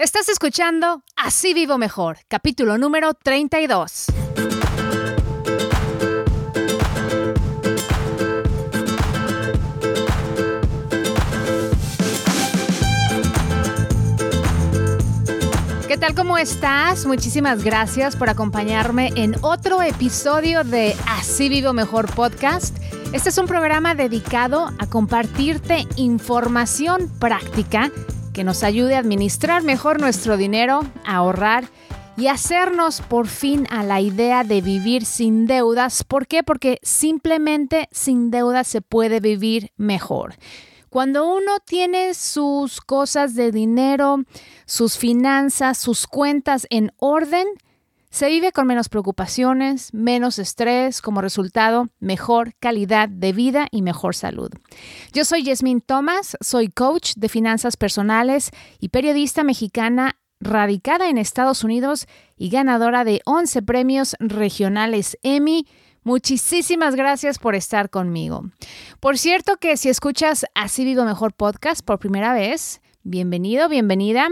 Estás escuchando Así Vivo Mejor, capítulo número 32. ¿Qué tal? ¿Cómo estás? Muchísimas gracias por acompañarme en otro episodio de Así Vivo Mejor podcast. Este es un programa dedicado a compartirte información práctica que nos ayude a administrar mejor nuestro dinero, a ahorrar y hacernos por fin a la idea de vivir sin deudas. ¿Por qué? Porque simplemente sin deudas se puede vivir mejor. Cuando uno tiene sus cosas de dinero, sus finanzas, sus cuentas en orden, se vive con menos preocupaciones, menos estrés, como resultado, mejor calidad de vida y mejor salud. Yo soy Yasmin Thomas, soy coach de finanzas personales y periodista mexicana radicada en Estados Unidos y ganadora de 11 premios regionales Emmy. Muchísimas gracias por estar conmigo. Por cierto que si escuchas Así Vivo Mejor podcast por primera vez, bienvenido, bienvenida.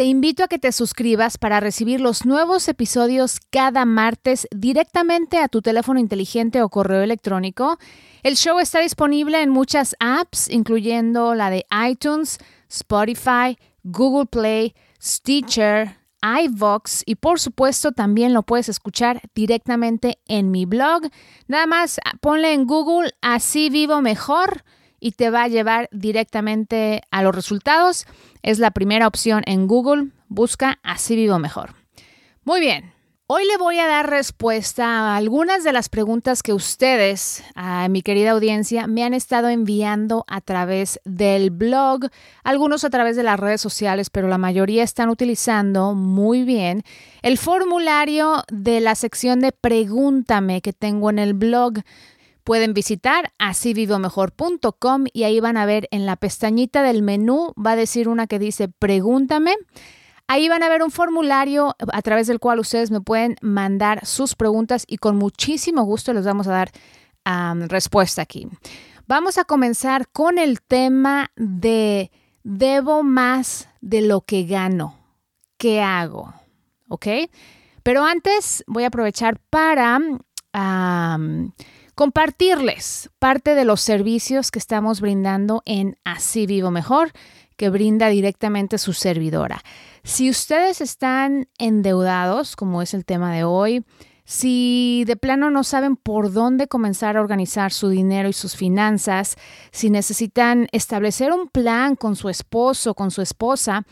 Te invito a que te suscribas para recibir los nuevos episodios cada martes directamente a tu teléfono inteligente o correo electrónico. El show está disponible en muchas apps, incluyendo la de iTunes, Spotify, Google Play, Stitcher, iVox y por supuesto también lo puedes escuchar directamente en mi blog. Nada más ponle en Google así vivo mejor y te va a llevar directamente a los resultados. Es la primera opción en Google. Busca Así vivo mejor. Muy bien. Hoy le voy a dar respuesta a algunas de las preguntas que ustedes, a mi querida audiencia, me han estado enviando a través del blog, algunos a través de las redes sociales, pero la mayoría están utilizando muy bien el formulario de la sección de Pregúntame que tengo en el blog. Pueden visitar asívivomejor.com y ahí van a ver en la pestañita del menú, va a decir una que dice Pregúntame. Ahí van a ver un formulario a través del cual ustedes me pueden mandar sus preguntas y con muchísimo gusto les vamos a dar respuesta aquí. Vamos a comenzar con el tema de debo más de lo que gano. ¿Qué hago? ¿Ok? Pero antes voy a aprovechar para compartirles parte de los servicios que estamos brindando en Así Vivo Mejor, que brinda directamente su servidora. Si ustedes están endeudados, como es el tema de hoy, si de plano no saben por dónde comenzar a organizar su dinero y sus finanzas, si necesitan establecer un plan con su esposo, con su esposa,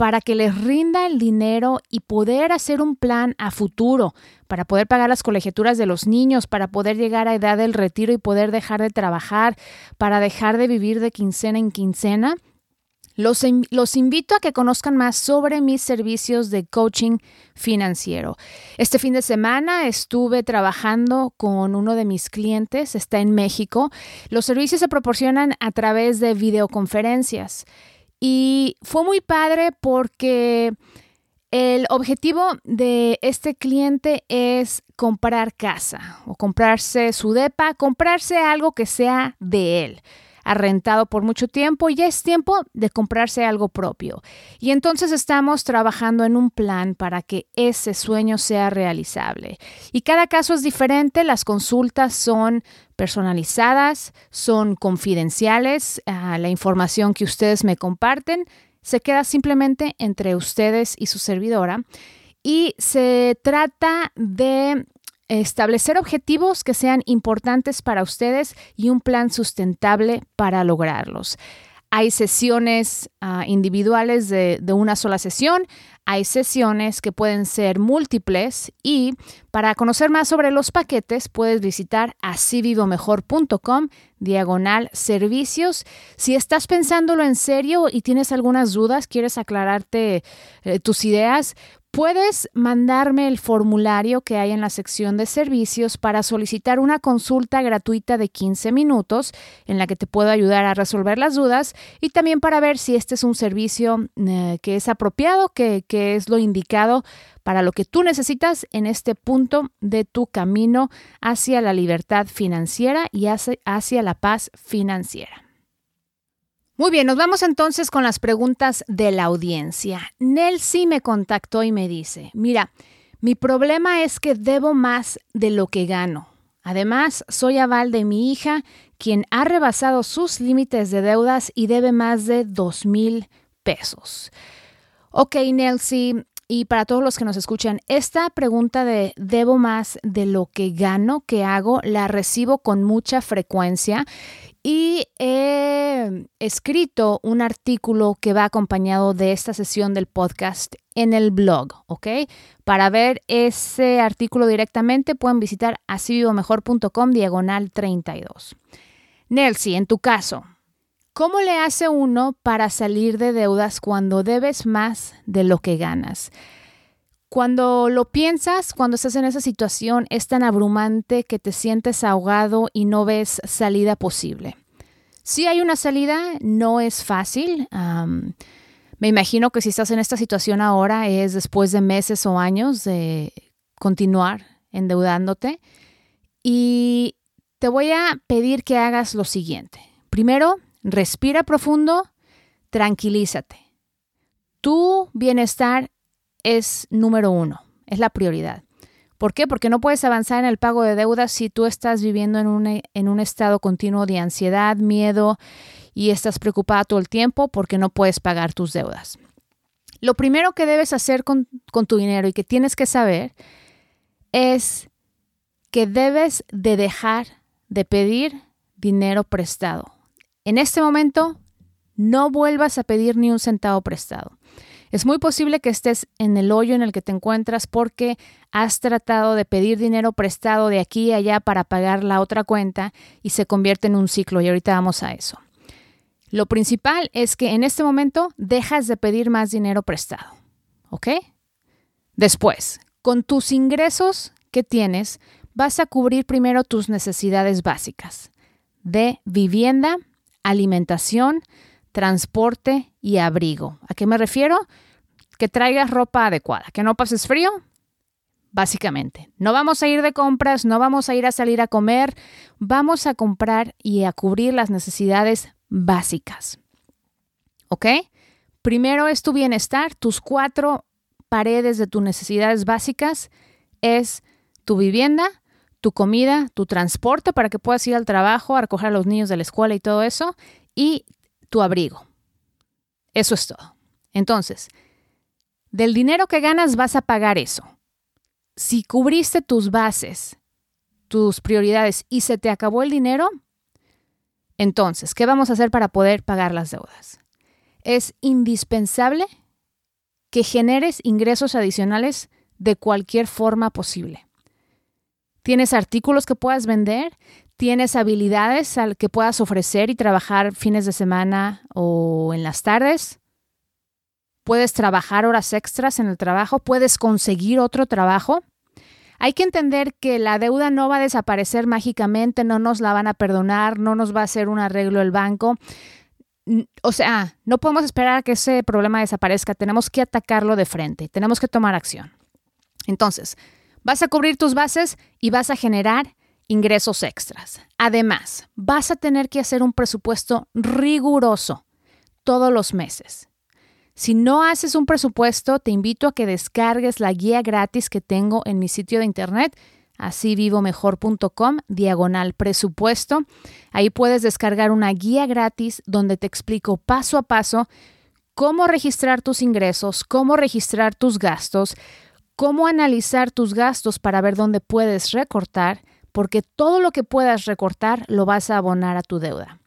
para que les rinda el dinero y poder hacer un plan a futuro, para poder pagar las colegiaturas de los niños, para poder llegar a edad del retiro y poder dejar de trabajar, para dejar de vivir de quincena en quincena. Los, los, invito a que conozcan más sobre mis servicios de coaching financiero. Este fin de semana estuve trabajando con uno de mis clientes, está en México. Los servicios se proporcionan a través de videoconferencias. Y fue muy padre porque el objetivo de este cliente es comprar casa o comprarse su DEPA, comprarse algo que sea de él rentado por mucho tiempo y ya es tiempo de comprarse algo propio. Y entonces estamos trabajando en un plan para que ese sueño sea realizable. Y cada caso es diferente, las consultas son personalizadas, son confidenciales, ah, la información que ustedes me comparten se queda simplemente entre ustedes y su servidora. Y se trata de establecer objetivos que sean importantes para ustedes y un plan sustentable para lograrlos. Hay sesiones ah, individuales de, una sola sesión, hay sesiones que pueden ser múltiples y para conocer más sobre los paquetes puedes visitar asivivomejor.com diagonal servicios. Si estás pensándolo en serio y tienes algunas dudas, quieres aclararte eh, tus ideas, Puedes mandarme el formulario que hay en la sección de servicios para solicitar una consulta gratuita de 15 minutos en la que te puedo ayudar a resolver las dudas y también para ver si este es un servicio eh, que es apropiado, que, que es lo indicado para lo que tú necesitas en este punto de tu camino hacia la libertad financiera y hacia, hacia la paz financiera. Muy bien, nos vamos entonces con las preguntas de la audiencia. Nelsie me contactó y me dice, mira, mi problema es que debo más de lo que gano. Además, soy aval de mi hija, quien ha rebasado sus límites de deudas y debe más de dos mil pesos. Ok, Nelsie, y para todos los que nos escuchan, esta pregunta de debo más de lo que gano, que hago, la recibo con mucha frecuencia y he escrito un artículo que va acompañado de esta sesión del podcast en el blog, ¿ok? Para ver ese artículo directamente pueden visitar asivivomejor.com diagonal 32. Nelsie, en tu caso, ¿cómo le hace uno para salir de deudas cuando debes más de lo que ganas? Cuando lo piensas, cuando estás en esa situación, es tan abrumante que te sientes ahogado y no ves salida posible. Si hay una salida, no es fácil. me imagino que si estás en esta situación ahora es después de meses o años de continuar endeudándote. Y te voy a pedir que hagas lo siguiente. Primero, respira profundo, tranquilízate. Tu bienestar es número uno, es la prioridad. ¿Por qué? Porque no puedes avanzar en el pago de deudas si tú estás viviendo en un, en un estado continuo de ansiedad, miedo y estás preocupada todo el tiempo porque no puedes pagar tus deudas. Lo primero que debes hacer con, con tu dinero y que tienes que saber es que debes de dejar de pedir dinero prestado. En este momento, no vuelvas a pedir ni un centavo prestado. Es muy posible que estés en el hoyo en el que te encuentras porque has tratado de pedir dinero prestado de aquí y allá para pagar la otra cuenta y se convierte en un ciclo y ahorita vamos a eso. Lo principal es que en este momento dejas de pedir más dinero prestado. ¿Ok? Después, con tus ingresos que tienes, vas a cubrir primero tus necesidades básicas de vivienda, alimentación, transporte y abrigo. ¿A qué me refiero? Que traigas ropa adecuada, que no pases frío, básicamente. No vamos a ir de compras, no vamos a ir a salir a comer, vamos a comprar y a cubrir las necesidades básicas. ¿Ok? Primero es tu bienestar, tus cuatro paredes de tus necesidades básicas es tu vivienda, tu comida, tu transporte para que puedas ir al trabajo, a recoger a los niños de la escuela y todo eso, y tu abrigo. Eso es todo. Entonces, del dinero que ganas vas a pagar eso. Si cubriste tus bases, tus prioridades y se te acabó el dinero, entonces, ¿qué vamos a hacer para poder pagar las deudas? Es indispensable que generes ingresos adicionales de cualquier forma posible. ¿Tienes artículos que puedas vender? ¿Tienes habilidades al que puedas ofrecer y trabajar fines de semana o en las tardes? ¿Puedes trabajar horas extras en el trabajo? ¿Puedes conseguir otro trabajo? Hay que entender que la deuda no va a desaparecer mágicamente, no nos la van a perdonar, no nos va a hacer un arreglo el banco. O sea, no podemos esperar a que ese problema desaparezca, tenemos que atacarlo de frente, tenemos que tomar acción. Entonces, vas a cubrir tus bases y vas a generar ingresos extras. Además, vas a tener que hacer un presupuesto riguroso todos los meses. Si no haces un presupuesto, te invito a que descargues la guía gratis que tengo en mi sitio de internet, asívivomejor.com, diagonal presupuesto. Ahí puedes descargar una guía gratis donde te explico paso a paso cómo registrar tus ingresos, cómo registrar tus gastos, cómo analizar tus gastos para ver dónde puedes recortar porque todo lo que puedas recortar lo vas a abonar a tu deuda.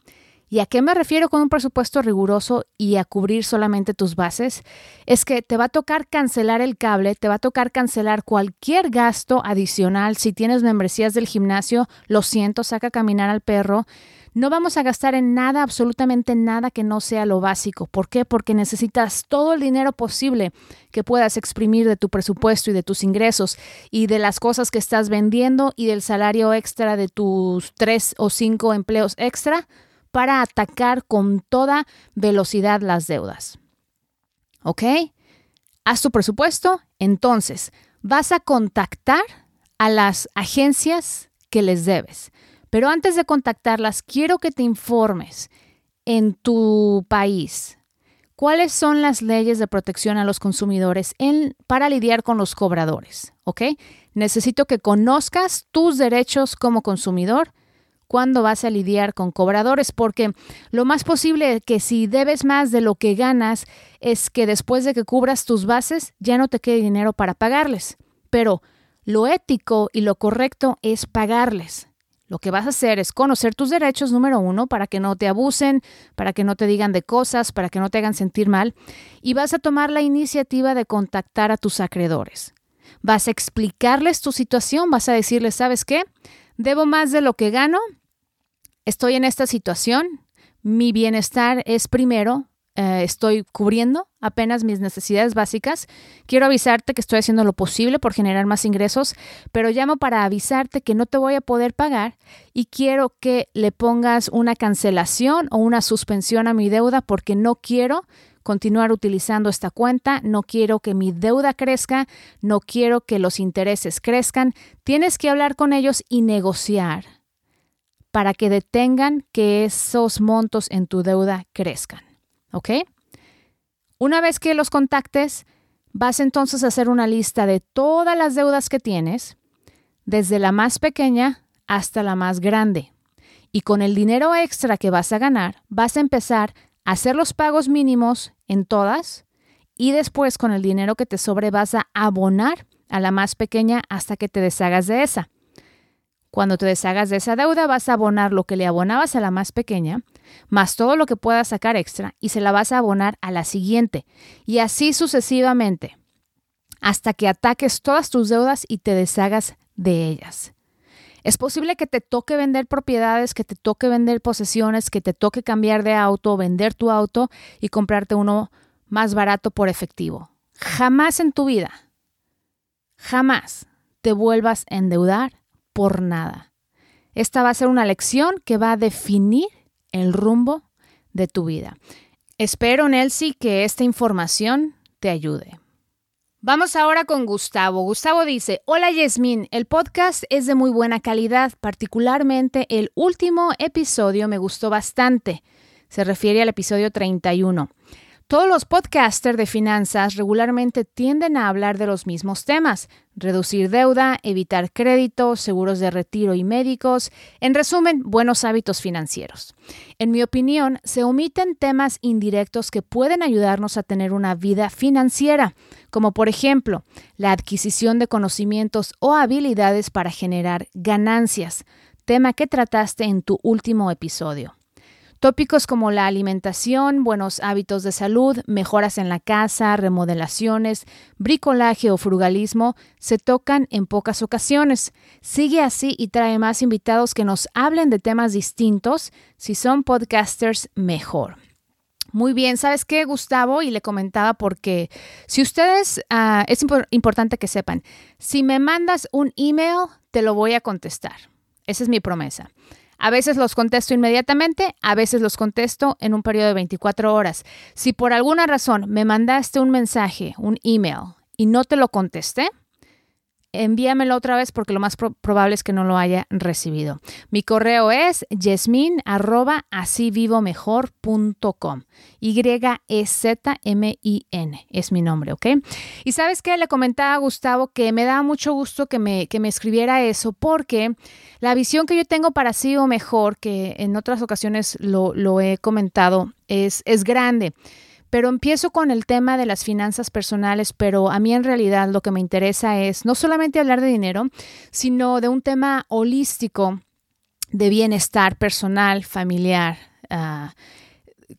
¿Y a qué me refiero con un presupuesto riguroso y a cubrir solamente tus bases? Es que te va a tocar cancelar el cable, te va a tocar cancelar cualquier gasto adicional. Si tienes membresías del gimnasio, lo siento, saca a caminar al perro. No vamos a gastar en nada, absolutamente nada que no sea lo básico. ¿Por qué? Porque necesitas todo el dinero posible que puedas exprimir de tu presupuesto y de tus ingresos y de las cosas que estás vendiendo y del salario extra de tus tres o cinco empleos extra para atacar con toda velocidad las deudas. ¿Ok? Haz tu presupuesto, entonces vas a contactar a las agencias que les debes. Pero antes de contactarlas, quiero que te informes en tu país, ¿cuáles son las leyes de protección a los consumidores para lidiar con los cobradores? Necesito que conozcas tus derechos como consumidor cuando vas a lidiar con cobradores, porque lo más posible que si debes más de lo que ganas es que después de que cubras tus bases ya no te quede dinero para pagarles. Pero lo ético y lo correcto es pagarles. Lo que vas a hacer es conocer tus derechos, número uno, para que no te abusen, para que no te digan de cosas, para que no te hagan sentir mal, y vas a tomar la iniciativa de contactar a tus acreedores. Vas a explicarles tu situación, vas a decirles, ¿sabes qué? Debo más de lo que gano, estoy en esta situación, mi bienestar es primero, eh, estoy cubriendo apenas mis necesidades básicas. Quiero avisarte que estoy haciendo lo posible por generar más ingresos, pero llamo para avisarte que no te voy a poder pagar y quiero que le pongas una cancelación o una suspensión a mi deuda porque no quiero continuar utilizando esta cuenta, no quiero que mi deuda crezca, no quiero que los intereses crezcan. Tienes que hablar con ellos y negociar para que detengan que esos montos en tu deuda crezcan. ¿Ok? Una vez que los contactes, vas entonces a hacer una lista de todas las deudas que tienes, desde la más pequeña hasta la más grande. Y con el dinero extra que vas a ganar, vas a empezar a hacer los pagos mínimos en todas y después con el dinero que te sobre vas a abonar a la más pequeña hasta que te deshagas de esa. Cuando te deshagas de esa deuda, vas a abonar lo que le abonabas a la más pequeña, más todo lo que puedas sacar extra, y se la vas a abonar a la siguiente. Y así sucesivamente, hasta que ataques todas tus deudas y te deshagas de ellas. Es posible que te toque vender propiedades, que te toque vender posesiones, que te toque cambiar de auto, vender tu auto y comprarte uno más barato por efectivo. Jamás en tu vida, jamás te vuelvas a endeudar por nada. Esta va a ser una lección que va a definir el rumbo de tu vida. Espero, Nelsie, que esta información te ayude. Vamos ahora con Gustavo. Gustavo dice, hola Yasmín, el podcast es de muy buena calidad, particularmente el último episodio me gustó bastante. Se refiere al episodio 31. Todos los podcasters de finanzas regularmente tienden a hablar de los mismos temas, reducir deuda, evitar créditos, seguros de retiro y médicos, en resumen, buenos hábitos financieros. En mi opinión, se omiten temas indirectos que pueden ayudarnos a tener una vida financiera, como por ejemplo la adquisición de conocimientos o habilidades para generar ganancias, tema que trataste en tu último episodio. Tópicos como la alimentación, buenos hábitos de salud, mejoras en la casa, remodelaciones, bricolaje o frugalismo se tocan en pocas ocasiones. Sigue así y trae más invitados que nos hablen de temas distintos. Si son podcasters, mejor. Muy bien, ¿sabes qué, Gustavo? Y le comentaba porque si ustedes, ah, es importante que sepan, si me mandas un email, te lo voy a contestar. Esa es mi promesa. A veces los contesto inmediatamente, a veces los contesto en un periodo de 24 horas. Si por alguna razón me mandaste un mensaje, un email, y no te lo contesté, envíamelo otra vez porque lo más probable es que no lo haya recibido. Mi correo es arroba Y-E-Z-M-I-N es mi nombre, ¿ok? Y sabes qué? Le comentaba a Gustavo que me da mucho gusto que me, que me escribiera eso porque la visión que yo tengo para sí o mejor, que en otras ocasiones lo, lo he comentado, es, es grande. Pero empiezo con el tema de las finanzas personales, pero a mí en realidad lo que me interesa es no solamente hablar de dinero, sino de un tema holístico de bienestar personal, familiar. Ah,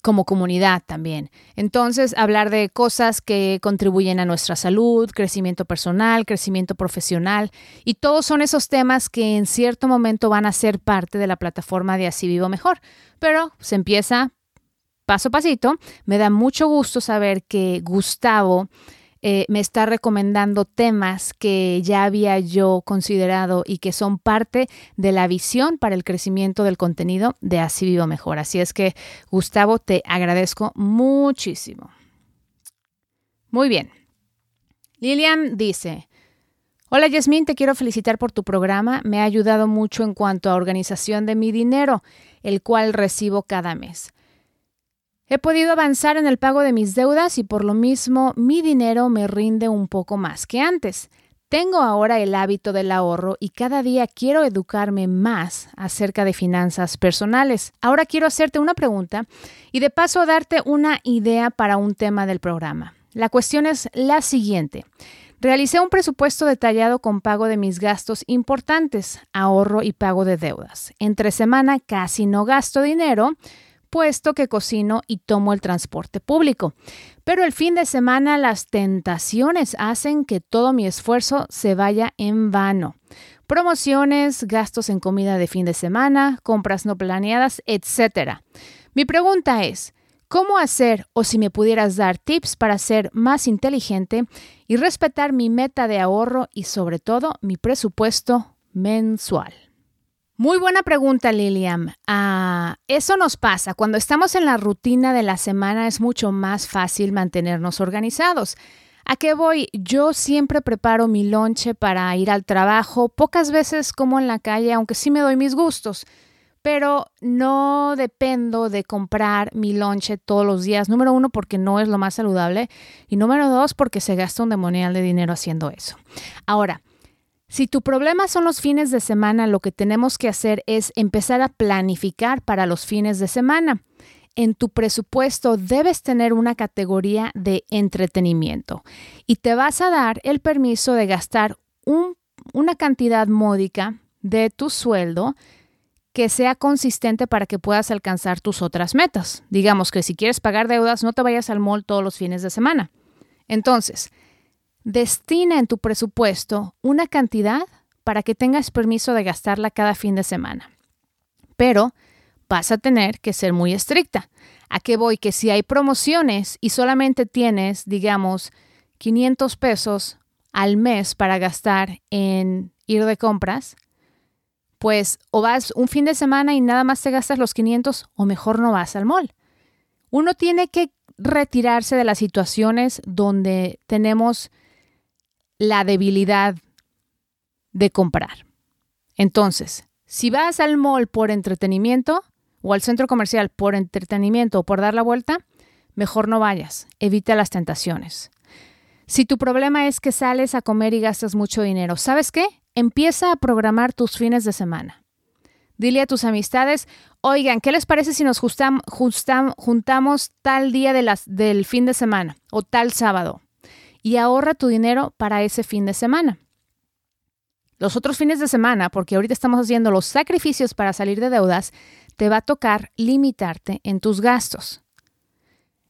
como comunidad también. Entonces, hablar de cosas que contribuyen a nuestra salud, crecimiento personal, crecimiento profesional, y todos son esos temas que en cierto momento van a ser parte de la plataforma de Así Vivo Mejor. Pero se empieza paso a pasito. Me da mucho gusto saber que Gustavo eh, me está recomendando temas que ya había yo considerado y que son parte de la visión para el crecimiento del contenido de Así Vivo Mejor. Así es que, Gustavo, te agradezco muchísimo. Muy bien. Lilian dice, Hola Yasmín, te quiero felicitar por tu programa. Me ha ayudado mucho en cuanto a organización de mi dinero, el cual recibo cada mes. He podido avanzar en el pago de mis deudas y por lo mismo mi dinero me rinde un poco más que antes. Tengo ahora el hábito del ahorro y cada día quiero educarme más acerca de finanzas personales. Ahora quiero hacerte una pregunta y de paso darte una idea para un tema del programa. La cuestión es la siguiente. Realicé un presupuesto detallado con pago de mis gastos importantes, ahorro y pago de deudas. Entre semana casi no gasto dinero, puesto que cocino y tomo el transporte público. Pero el fin de semana las tentaciones hacen que todo mi esfuerzo se vaya en vano. Promociones, gastos en comida de fin de semana, compras no planeadas, etc. Mi pregunta es, cómo hacer o si me pudieras dar tips para ser más inteligente y respetar mi meta de ahorro y sobre todo mi presupuesto mensual. Muy buena pregunta, Lilian. Ah, eso nos pasa. Cuando estamos en la rutina de la semana es mucho más fácil mantenernos organizados. ¿A qué voy? Yo siempre preparo mi lonche para ir al trabajo, pocas veces como en la calle, aunque sí me doy mis gustos pero no dependo de comprar mi lonche todos los días. Número uno, porque no es lo más saludable. Y número dos, porque se gasta un demonial de dinero haciendo eso. Ahora, si tu problema son los fines de semana, lo que tenemos que hacer es empezar a planificar para los fines de semana. En tu presupuesto debes tener una categoría de entretenimiento y te vas a dar el permiso de gastar una cantidad módica de tu sueldo que sea consistente para que puedas alcanzar tus otras metas. Digamos que si quieres pagar deudas, no te vayas al mall todos los fines de semana. Entonces, destina en tu presupuesto una cantidad para que tengas permiso de gastarla cada fin de semana. Pero vas a tener que ser muy estricta. ¿A qué voy? Que si hay promociones y solamente tienes, digamos, 500 pesos al mes para gastar en ir de compras, pues o vas un fin de semana y nada más te gastas los 500 o mejor no vas al mall. Uno tiene que retirarse de las situaciones donde tenemos la debilidad de comprar. Entonces, si vas al mall por entretenimiento o al centro comercial por entretenimiento o por dar la vuelta, mejor no vayas, evita las tentaciones. Si tu problema es que sales a comer y gastas mucho dinero, ¿sabes qué? Empieza a programar tus fines de semana. Dile a tus amistades, oigan, ¿qué les parece si nos juntamos tal día del fin de semana o tal sábado? Y ahorra tu dinero para ese fin de semana. Los otros fines de semana, porque ahorita estamos haciendo los sacrificios para salir de deudas, te va a tocar limitarte en tus gastos.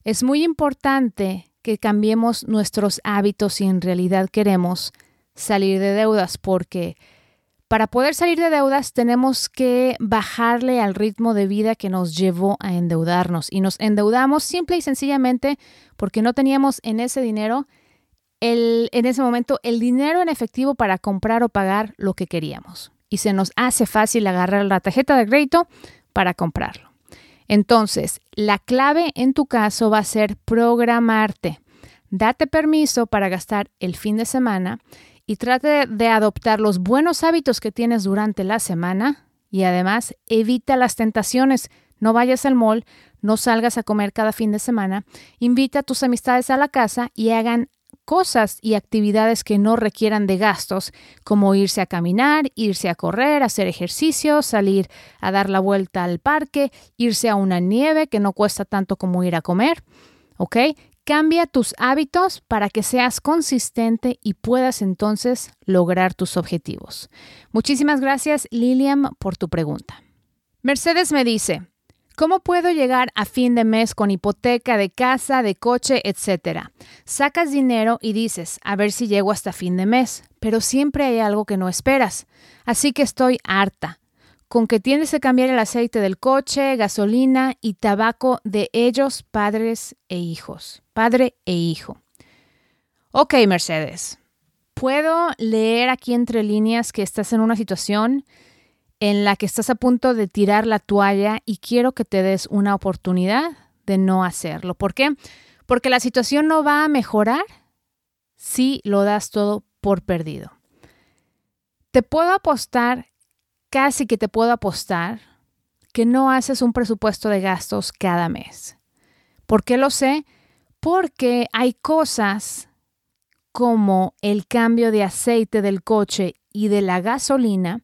Es muy importante que cambiemos nuestros hábitos si en realidad queremos salir de deudas, porque para poder salir de deudas tenemos que bajarle al ritmo de vida que nos llevó a endeudarnos. Y nos endeudamos simple y sencillamente porque no teníamos en ese dinero, en ese momento, el dinero en efectivo para comprar o pagar lo que queríamos. Y se nos hace fácil agarrar la tarjeta de crédito para comprarlo. Entonces, la clave en tu caso va a ser programarte. Date permiso para gastar el fin de semana y trate de adoptar los buenos hábitos que tienes durante la semana y además evita las tentaciones. No vayas al mall, no salgas a comer cada fin de semana, invita a tus amistades a la casa y hagan cosas y actividades que no requieran de gastos, como irse a caminar, irse a correr, hacer ejercicio, salir a dar la vuelta al parque, irse a una nieve que no cuesta tanto como ir a comer. ¿Ok? Cambia tus hábitos para que seas consistente y puedas entonces lograr tus objetivos. Muchísimas gracias, Lilian, por tu pregunta. Mercedes me dice, ¿Cómo puedo llegar a fin de mes con hipoteca de casa, de coche, etcétera? Sacas dinero y dices, a ver si llego hasta fin de mes, pero siempre hay algo que no esperas. Así que estoy harta con que tienes que cambiar el aceite del coche, gasolina y tabaco de ellos, padres e hijos. Padre e hijo. Ok, Mercedes. Puedo leer aquí entre líneas que estás en una situación en la que estás a punto de tirar la toalla y quiero que te des una oportunidad de no hacerlo. ¿Por qué? Porque la situación no va a mejorar si lo das todo por perdido. Te puedo apostar casi que te puedo apostar que no haces un presupuesto de gastos cada mes. ¿Por qué lo sé? Porque hay cosas como el cambio de aceite del coche y de la gasolina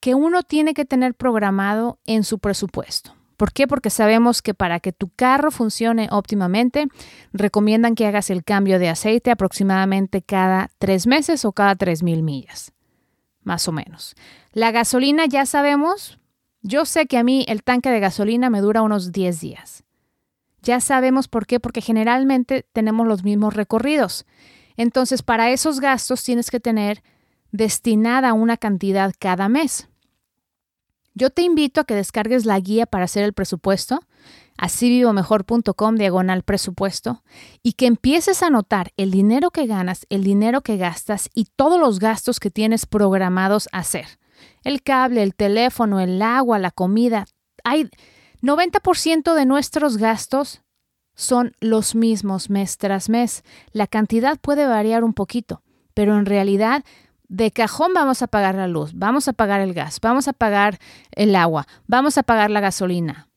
que uno tiene que tener programado en su presupuesto. ¿Por qué? Porque sabemos que para que tu carro funcione óptimamente, recomiendan que hagas el cambio de aceite aproximadamente cada tres meses o cada tres mil millas, más o menos. La gasolina ya sabemos, yo sé que a mí el tanque de gasolina me dura unos 10 días. Ya sabemos por qué, porque generalmente tenemos los mismos recorridos. Entonces, para esos gastos tienes que tener destinada una cantidad cada mes. Yo te invito a que descargues la guía para hacer el presupuesto, asívivomejor.com diagonal presupuesto, y que empieces a notar el dinero que ganas, el dinero que gastas y todos los gastos que tienes programados a hacer. El cable, el teléfono, el agua, la comida. Hay 90% de nuestros gastos son los mismos mes tras mes. La cantidad puede variar un poquito, pero en realidad de cajón vamos a pagar la luz, vamos a pagar el gas, vamos a pagar el agua, vamos a pagar la gasolina.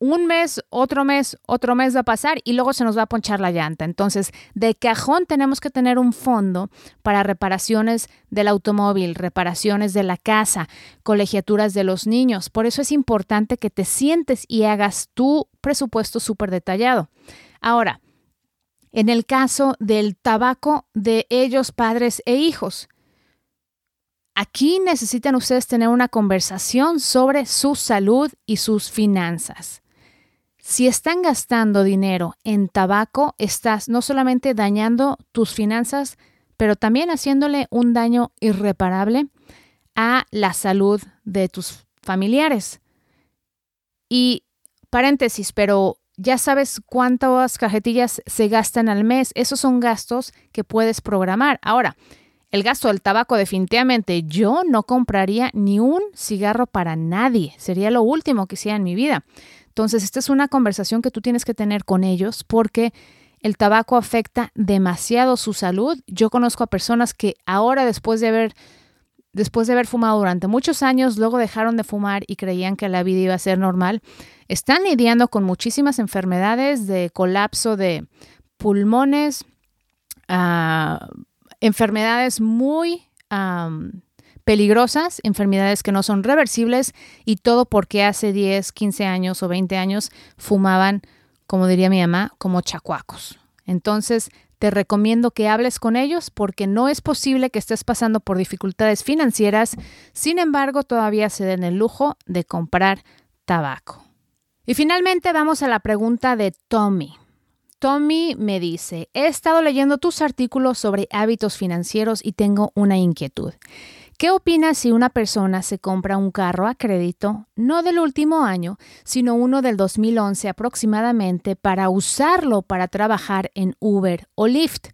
Un mes, otro mes, otro mes va a pasar y luego se nos va a ponchar la llanta. Entonces, de cajón tenemos que tener un fondo para reparaciones del automóvil, reparaciones de la casa, colegiaturas de los niños. Por eso es importante que te sientes y hagas tu presupuesto súper detallado. Ahora, en el caso del tabaco de ellos, padres e hijos, Aquí necesitan ustedes tener una conversación sobre su salud y sus finanzas. Si están gastando dinero en tabaco, estás no solamente dañando tus finanzas, pero también haciéndole un daño irreparable a la salud de tus familiares. Y paréntesis, pero ya sabes cuántas cajetillas se gastan al mes. Esos son gastos que puedes programar. Ahora, el gasto del tabaco definitivamente yo no compraría ni un cigarro para nadie. Sería lo último que hiciera en mi vida. Entonces, esta es una conversación que tú tienes que tener con ellos porque el tabaco afecta demasiado su salud. Yo conozco a personas que ahora después de haber después de haber fumado durante muchos años, luego dejaron de fumar y creían que la vida iba a ser normal, están lidiando con muchísimas enfermedades de colapso de pulmones, uh, enfermedades muy peligrosas, enfermedades que no son reversibles y todo porque hace 10, 15 años o 20 años fumaban, como diría mi mamá, como chacuacos. Entonces, te recomiendo que hables con ellos porque no es posible que estés pasando por dificultades financieras, sin embargo, todavía se den el lujo de comprar tabaco. Y finalmente vamos a la pregunta de Tommy. Tommy me dice, he estado leyendo tus artículos sobre hábitos financieros y tengo una inquietud. ¿Qué opinas si una persona se compra un carro a crédito, no del último año, sino uno del 2011 aproximadamente, para usarlo para trabajar en Uber o Lyft?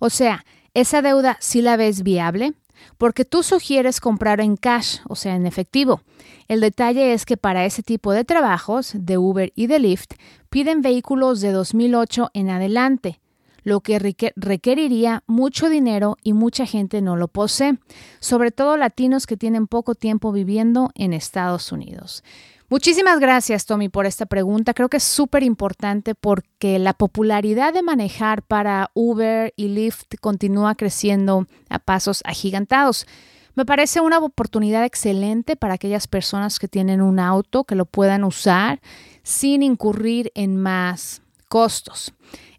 O sea, ¿esa deuda sí la ves viable? Porque tú sugieres comprar en cash, o sea, en efectivo. El detalle es que para ese tipo de trabajos, de Uber y de Lyft, piden vehículos de 2008 en adelante, lo que requeriría mucho dinero y mucha gente no lo posee, sobre todo latinos que tienen poco tiempo viviendo en Estados Unidos. Muchísimas gracias, Tommy, por esta pregunta. Creo que es súper importante porque la popularidad de manejar para Uber y Lyft continúa creciendo a pasos agigantados. Me parece una oportunidad excelente para aquellas personas que tienen un auto que lo puedan usar sin incurrir en más costos.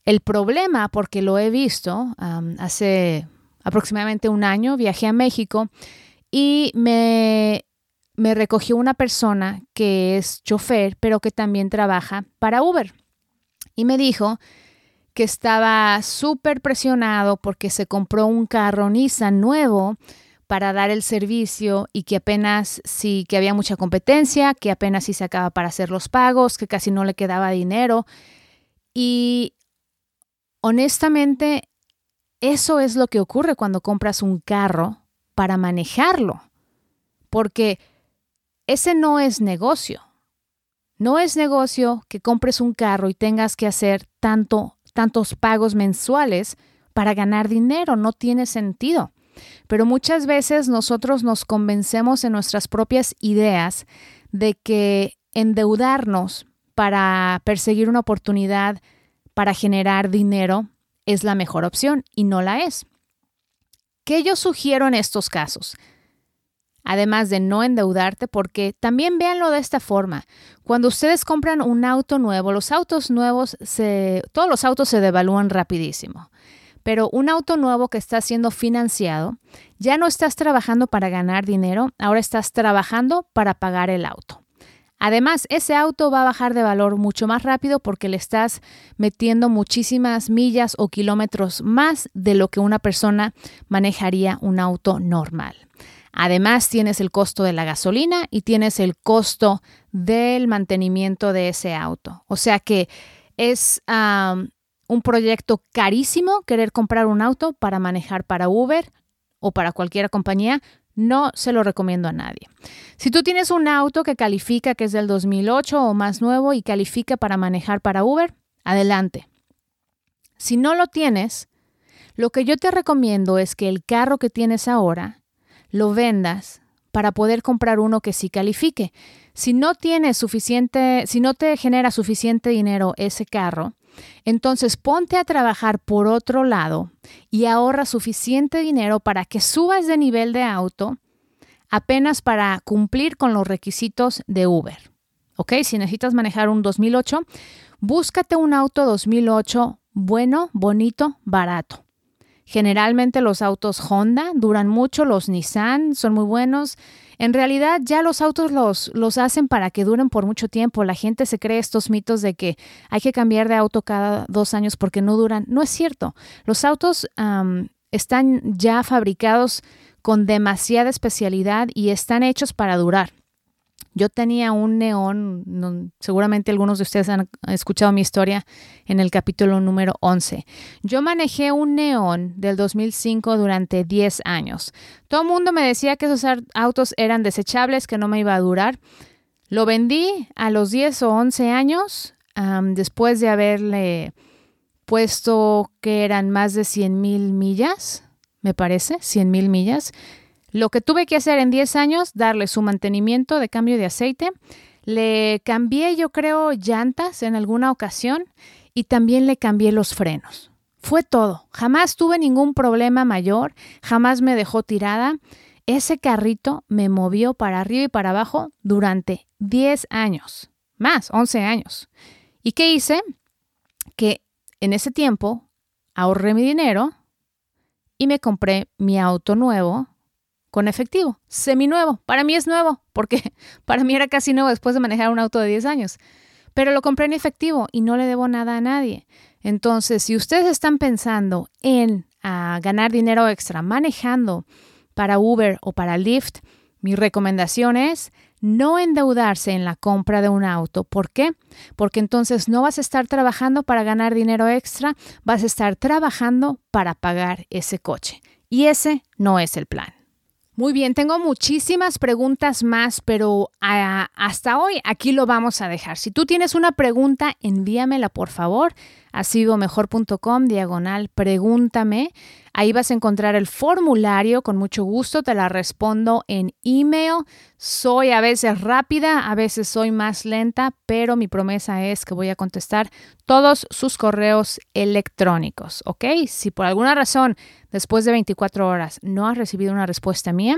El problema, porque lo he visto hace aproximadamente un año, viajé a México y me me recogió una persona que es chofer, pero que también trabaja para Uber. Y me dijo que estaba súper presionado porque se compró un carro Nissan nuevo para dar el servicio y que apenas sí, que había mucha competencia, que apenas sí se acaba para hacer los pagos, que casi no le quedaba dinero. Y honestamente, eso es lo que ocurre cuando compras un carro para manejarlo. Porque ese no es negocio. No es negocio que compres un carro y tengas que hacer tanto, tantos pagos mensuales para ganar dinero. No tiene sentido. Pero muchas veces nosotros nos convencemos en nuestras propias ideas de que endeudarnos para perseguir una oportunidad para generar dinero es la mejor opción y no la es. ¿Qué yo sugiero en estos casos? Además de no endeudarte, porque también véanlo de esta forma. Cuando ustedes compran un auto nuevo, los autos nuevos, se, todos los autos se devalúan rapidísimo. Pero un auto nuevo que está siendo financiado, ya no estás trabajando para ganar dinero, ahora estás trabajando para pagar el auto. Además, ese auto va a bajar de valor mucho más rápido porque le estás metiendo muchísimas millas o kilómetros más de lo que una persona manejaría un auto normal. Además, tienes el costo de la gasolina y tienes el costo del mantenimiento de ese auto. O sea que es un proyecto carísimo querer comprar un auto para manejar para Uber o para cualquier compañía. No se lo recomiendo a nadie. Si tú tienes un auto que califica que es del 2008 o más nuevo y califica para manejar para Uber, adelante. Si no lo tienes, lo que yo te recomiendo es que el carro que tienes ahora lo vendas para poder comprar uno que sí califique. Si no tienes suficiente, si no te genera suficiente dinero ese carro, entonces ponte a trabajar por otro lado y ahorra suficiente dinero para que subas de nivel de auto apenas para cumplir con los requisitos de Uber. ¿Ok? Si necesitas manejar un 2008, búscate un auto 2008 bueno, bonito, barato. Generalmente los autos Honda duran mucho, los Nissan son muy buenos. En realidad ya los autos los, los hacen para que duren por mucho tiempo. La gente se cree estos mitos de que hay que cambiar de auto cada dos años porque no duran. No es cierto. Los autos están ya fabricados con demasiada especialidad y están hechos para durar. Yo tenía un neón, seguramente algunos de ustedes han escuchado mi historia en el capítulo número 11. Yo manejé un neón del 2005 durante 10 años. Todo el mundo me decía que esos autos eran desechables, que no me iba a durar. Lo vendí a los 10 o 11 años, después de haberle puesto que eran más de 100 mil millas, me parece, 100 mil millas. Lo que tuve que hacer en 10 años, darle su mantenimiento de cambio de aceite. Le cambié, yo creo, llantas en alguna ocasión y también le cambié los frenos. Fue todo. Jamás tuve ningún problema mayor, jamás me dejó tirada. Ese carrito me movió para arriba y para abajo durante 10 años, más, 11 años. ¿Y qué hice? Que en ese tiempo ahorré mi dinero y me compré mi auto nuevo con efectivo, seminuevo. Para mí es nuevo, porque para mí era casi nuevo después de manejar un auto de 10 años. Pero lo compré en efectivo y no le debo nada a nadie. Entonces, si ustedes están pensando en ah, ganar dinero extra manejando para Uber o para Lyft, mi recomendación es no endeudarse en la compra de un auto. ¿Por qué? Porque entonces no vas a estar trabajando para ganar dinero extra, vas a estar trabajando para pagar ese coche. Y ese no es el plan. Muy bien, tengo muchísimas preguntas más, pero ah, hasta hoy aquí lo vamos a dejar. Si tú tienes una pregunta, envíamela por favor a diagonal pregúntame. Ahí vas a encontrar el formulario, con mucho gusto te la respondo en email. Soy a veces rápida, a veces soy más lenta, pero mi promesa es que voy a contestar todos sus correos electrónicos, ¿ok? Si por alguna razón después de 24 horas no has recibido una respuesta mía,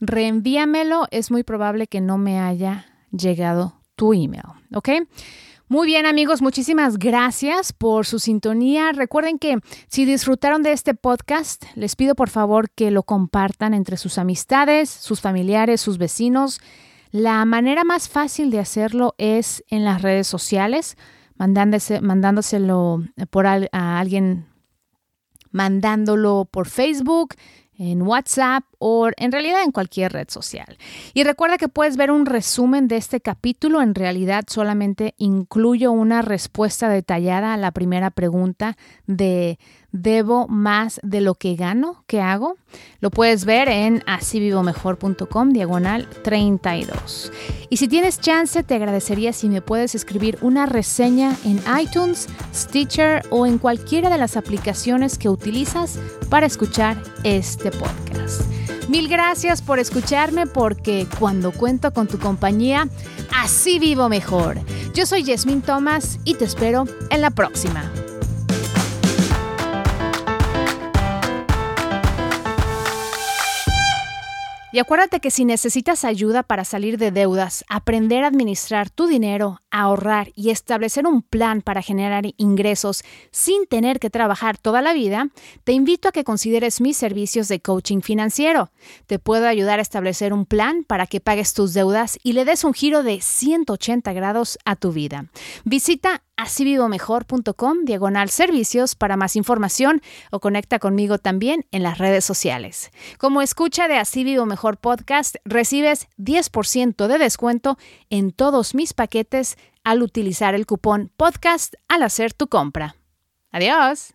reenvíamelo, es muy probable que no me haya llegado tu email, ¿ok? Muy bien amigos, muchísimas gracias por su sintonía. Recuerden que si disfrutaron de este podcast, les pido por favor que lo compartan entre sus amistades, sus familiares, sus vecinos. La manera más fácil de hacerlo es en las redes sociales, mandándoselo por a alguien, mandándolo por Facebook, en WhatsApp o en realidad en cualquier red social. Y recuerda que puedes ver un resumen de este capítulo. En realidad solamente incluyo una respuesta detallada a la primera pregunta de debo más de lo que gano, ¿qué hago? Lo puedes ver en asivivomejor.com diagonal 32. Y si tienes chance, te agradecería si me puedes escribir una reseña en iTunes, Stitcher o en cualquiera de las aplicaciones que utilizas para escuchar este podcast. Mil gracias por escucharme porque cuando cuento con tu compañía, así vivo mejor. Yo soy Yasmín Thomas y te espero en la próxima. Y acuérdate que si necesitas ayuda para salir de deudas, aprender a administrar tu dinero, ahorrar y establecer un plan para generar ingresos sin tener que trabajar toda la vida, te invito a que consideres mis servicios de coaching financiero. Te puedo ayudar a establecer un plan para que pagues tus deudas y le des un giro de 180 grados a tu vida. Visita asivivomejor.com diagonal servicios para más información o conecta conmigo también en las redes sociales. Como escucha de Así Vivo Mejor Podcast, recibes 10% de descuento en todos mis paquetes al utilizar el cupón podcast al hacer tu compra. Adiós.